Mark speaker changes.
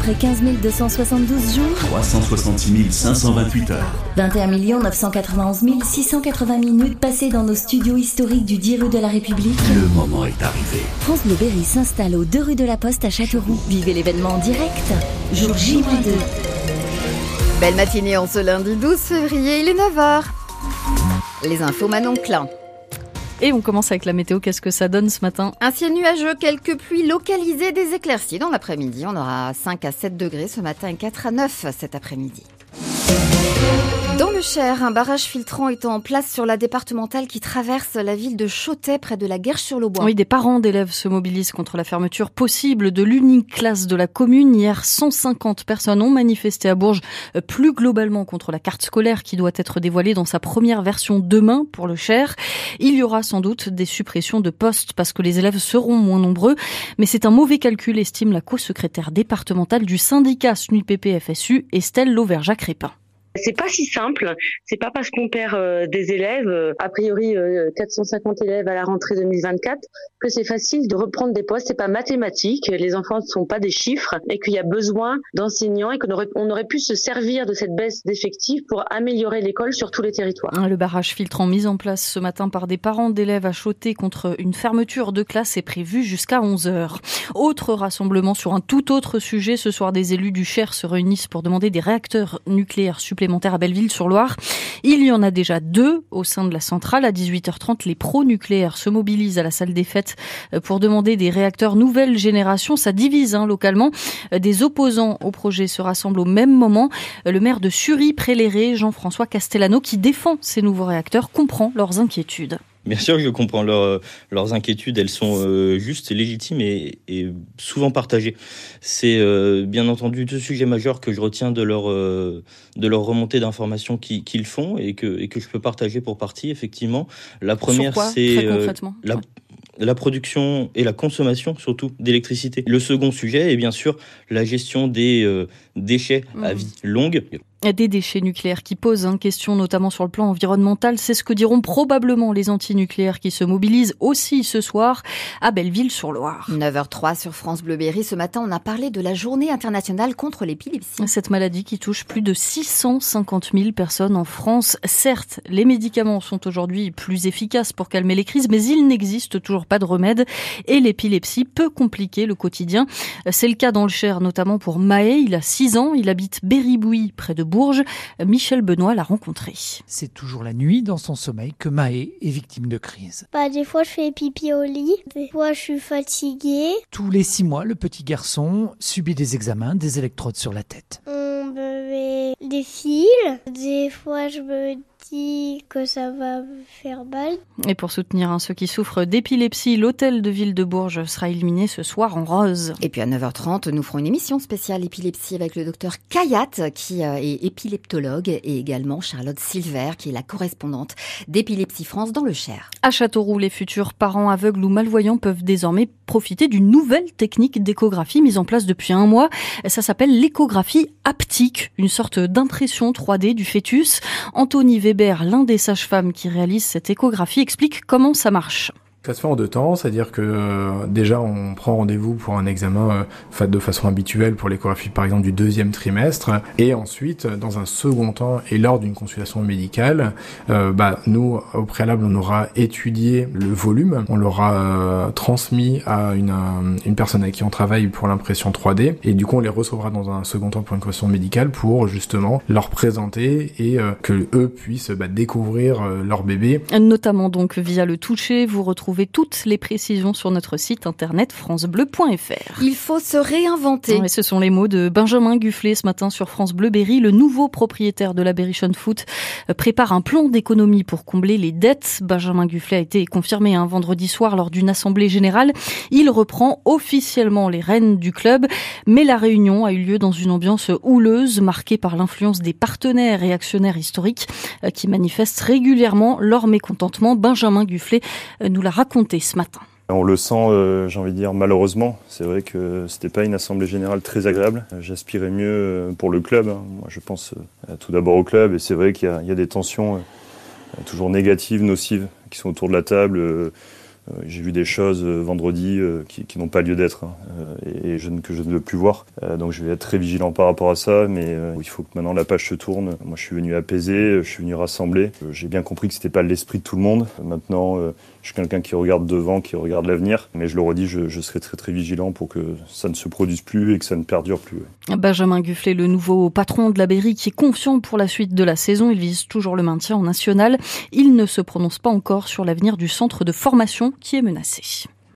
Speaker 1: après 15 272 jours
Speaker 2: 366 528 heures.
Speaker 1: 21 991 680 minutes passées dans nos studios historiques du 10 rue de la République.
Speaker 2: Le moment est arrivé.
Speaker 1: France Bleu Berry s'installe aux 2 rue de la Poste à Châteauroux. Vivez l'événement en direct. Jour J-2.
Speaker 3: Belle matinée en ce lundi 12 février, il est 9h. Les infos Manon Klein.
Speaker 4: Et on commence avec la météo. Qu'est-ce que ça donne ce matin
Speaker 3: Un ciel nuageux, quelques pluies localisées, des éclaircies dans l'après-midi. On aura 5 à 7 degrés ce matin et 4 à 9 cet après-midi. Dans le Cher, un barrage filtrant est en place sur la départementale qui traverse la ville de Chotet près de la Guerche-sur-le-Bois.
Speaker 4: Oui, des parents d'élèves se mobilisent contre la fermeture possible de l'unique classe de la commune. Hier, 150 personnes ont manifesté à Bourges, euh, plus globalement contre la carte scolaire qui doit être dévoilée dans sa première version demain pour le Cher. Il y aura sans doute des suppressions de postes parce que les élèves seront moins nombreux, mais c'est un mauvais calcul, estime la co-secrétaire départementale du syndicat SNUIPP-FSU, Estelle Lauvergeat-Crépin.
Speaker 5: C'est pas si simple. C'est pas parce qu'on perd euh, des élèves, euh, a priori 450 euh, élèves à la rentrée 2024, que c'est facile de reprendre des postes. C'est pas mathématique. Les enfants ne sont pas des chiffres et qu'il y a besoin d'enseignants et qu'on aurait, on aurait pu se servir de cette baisse d'effectifs pour améliorer l'école sur tous les territoires.
Speaker 4: Le barrage filtrant mis en place ce matin par des parents d'élèves à Choter contre une fermeture de classe est prévu jusqu'à 11 heures. Autre rassemblement sur un tout autre sujet. Ce soir, des élus du Cher se réunissent pour demander des réacteurs nucléaires supplémentaires à Belleville-sur-Loire. Il y en a déjà deux au sein de la centrale. À 18h30, les pro-nucléaires se mobilisent à la salle des fêtes euh, pour demander des réacteurs nouvelle génération. Ça divise hein, localement. Euh, des opposants au projet se rassemblent au même moment. Euh, le maire de Sury-Préléré, Jean-François Castellano, qui défend ces nouveaux réacteurs, comprend leurs inquiétudes.
Speaker 6: Bien sûr je comprends leurs inquiétudes, elles sont euh, justes légitimes et, souvent partagées. C'est euh, bien entendu deux sujets majeurs que je retiens de leur, euh, de leur remontée d'informations qu'ils font et que, et que je peux partager pour partie, effectivement.
Speaker 4: La première, c'est
Speaker 6: la, la production et la consommation surtout d'électricité. Le second sujet est bien sûr la gestion des déchets à mmh. vie longue
Speaker 4: des déchets nucléaires qui posent une question notamment sur le plan environnemental. C'est ce que diront probablement les antinucléaires qui se mobilisent aussi ce soir à Belleville-sur-Loire.
Speaker 3: 9h03 sur France Bleu Berry. Ce matin, on a parlé de la journée internationale contre l'épilepsie.
Speaker 4: Cette maladie qui touche plus de 650 000 personnes en France. Certes, les médicaments sont aujourd'hui plus efficaces pour calmer les crises, mais il n'existe toujours pas de remède et l'épilepsie peut compliquer le quotidien. C'est le cas dans le Cher, notamment pour Maë. Il a 6 ans, il habite Béribouy, près de Bourges. Michel Benoît l'a rencontré.
Speaker 7: C'est toujours la nuit dans son sommeil que Maë est victime de crise.
Speaker 8: Bah, des fois, je fais pipi au lit. Des fois, je suis fatiguée.
Speaker 7: Tous les six mois, le petit garçon subit des examens, des électrodes sur la tête.
Speaker 8: On me met des fils. Des fois, je me que ça va faire mal.
Speaker 4: Et pour soutenir hein, ceux qui souffrent d'épilepsie, l'hôtel de ville de Bourges sera illuminé ce soir en rose.
Speaker 3: Et puis à 9h30, nous ferons une émission spéciale épilepsie avec le docteur Kayat, qui euh, est épileptologue, et également Charlotte Silver, qui est la correspondante d'Épilepsie France dans le Cher.
Speaker 4: À Châteauroux, les futurs parents aveugles ou malvoyants peuvent désormais profiter d'une nouvelle technique d'échographie mise en place depuis un mois. Ça s'appelle l'échographie haptique, une sorte d'impression 3D du fœtus. Anthony L'un des sages-femmes qui réalise cette échographie, explique comment ça marche.
Speaker 9: Ça se fait en deux temps, c'est-à-dire que euh, déjà on prend rendez-vous pour un examen euh, de façon habituelle pour l'échographie par exemple du deuxième trimestre, et ensuite dans un second temps et lors d'une consultation médicale, euh, bah, nous au préalable on aura étudié le volume, on l'aura transmis à une, une personne avec qui on travaille pour l'impression 3D, et du coup on les recevra dans un second temps pour une consultation médicale pour justement leur présenter et que eux puissent bah, découvrir leur bébé.
Speaker 4: Notamment donc via le toucher, vous retrouvez Trouvez toutes les précisions sur notre site internet francebleu.fr.
Speaker 3: Il faut se réinventer.
Speaker 4: ce sont les mots de Benjamin Gufflet ce matin sur France Bleu Berry. Le nouveau propriétaire de la Berrichon Foot euh, prépare un plan d'économie pour combler les dettes. Benjamin Gufflet a été confirmé un vendredi soir lors d'une assemblée générale. Il reprend officiellement les rênes du club, mais la réunion a eu lieu dans une ambiance houleuse marquée par l'influence des partenaires et actionnaires historiques euh, qui manifestent régulièrement leur mécontentement. Benjamin Gufflet euh, nous l'a ce matin.
Speaker 10: On le sent, euh, j'ai envie de dire, malheureusement. C'est vrai que c'était pas une assemblée générale très agréable. J'aspirais mieux euh, pour le club. Hein. Moi, je pense euh, tout d'abord au club. Et c'est vrai qu'il y, a des tensions toujours négatives, nocives, qui sont autour de la table. J'ai vu des choses vendredi qui, qui n'ont pas lieu d'être hein, et, je que je ne veux plus voir. donc je vais être très vigilant par rapport à ça, mais il faut que maintenant la page se tourne. Moi, je suis venu apaiser, je suis venu rassembler. J'ai bien compris que c'était pas l'esprit de tout le monde. Maintenant, je suis quelqu'un qui regarde devant, qui regarde l'avenir, mais je le redis, je, je, serai très très vigilant pour que ça ne se produise plus et que ça ne perdure plus.
Speaker 4: Benjamin Gufflet, le nouveau patron de la Berry, qui est confiant pour la suite de la saison, il vise toujours le maintien en national. Il ne se prononce pas encore sur l'avenir du centre de formation qui est menacé.